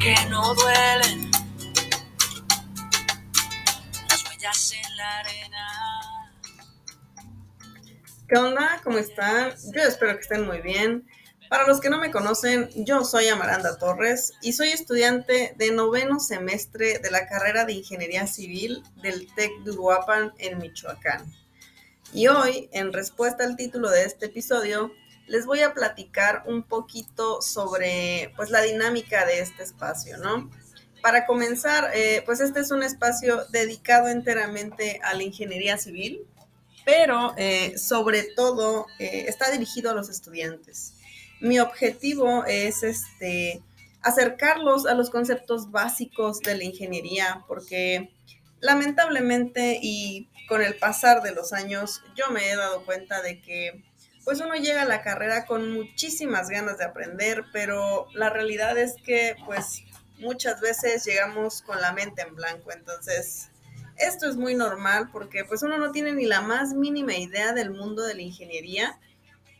que no duelen. Las huellas en la arena. ¿Qué onda? ¿Cómo están? Yo espero que estén muy bien. Para los que no me conocen, yo soy Amaranda Torres y soy estudiante de noveno semestre de la carrera de Ingeniería Civil del TEC de Uruapan en Michoacán. Y hoy, en respuesta al título de este episodio, les voy a platicar un poquito sobre pues, la dinámica de este espacio, ¿no? Para comenzar, eh, pues este es un espacio dedicado enteramente a la ingeniería civil, pero eh, sobre todo eh, está dirigido a los estudiantes. Mi objetivo es este, acercarlos a los conceptos básicos de la ingeniería, porque lamentablemente y con el pasar de los años, yo me he dado cuenta de que pues uno llega a la carrera con muchísimas ganas de aprender, pero la realidad es que pues muchas veces llegamos con la mente en blanco, entonces esto es muy normal porque pues uno no tiene ni la más mínima idea del mundo de la ingeniería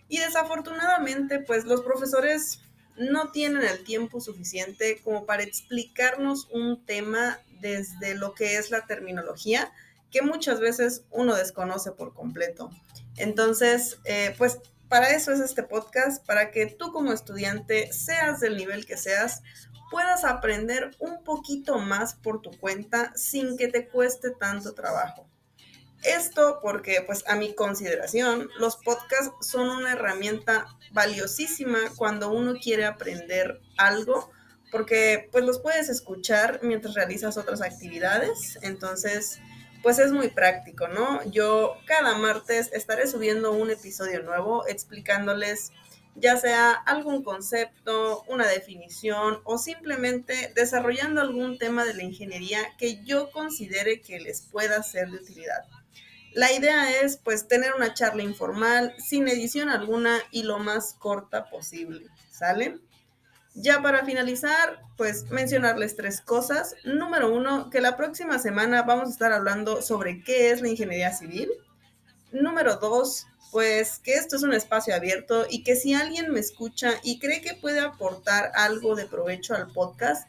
y desafortunadamente, pues los profesores no tienen el tiempo suficiente como para explicarnos un tema desde lo que es la terminología, que muchas veces uno desconoce por completo. Entonces, eh, pues para eso es este podcast, para que tú como estudiante, seas del nivel que seas, puedas aprender un poquito más por tu cuenta sin que te cueste tanto trabajo. Esto porque, pues a mi consideración, los podcasts son una herramienta valiosísima cuando uno quiere aprender algo, porque pues los puedes escuchar mientras realizas otras actividades, entonces pues es muy práctico, ¿no? Yo cada martes estaré subiendo un episodio nuevo explicándoles ya sea algún concepto, una definición o simplemente desarrollando algún tema de la ingeniería que yo considere que les pueda ser de utilidad. La idea es pues tener una charla informal, sin edición alguna y lo más corta posible, ¿sale? Ya para finalizar, pues mencionarles tres cosas. Número uno, que la próxima semana vamos a estar hablando sobre qué es la ingeniería civil. Número dos, pues que esto es un espacio abierto y que si alguien me escucha y cree que puede aportar algo de provecho al podcast,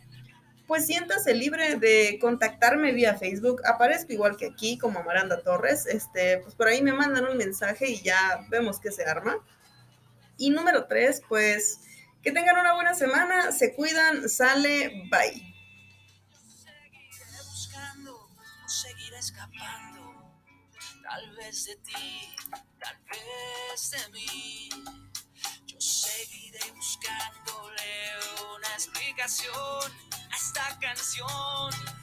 pues siéntase libre de contactarme vía Facebook. Aparezco igual que aquí como Amaranda Torres. Este, pues por ahí me mandan un mensaje y ya vemos qué se arma. Y número tres, pues que tengan una buena semana, se cuidan, sale, bye. Seguiré buscando, seguiré escapando. Tal vez de ti, tal vez de mí. Yo seguiré buscándole una explicación a esta canción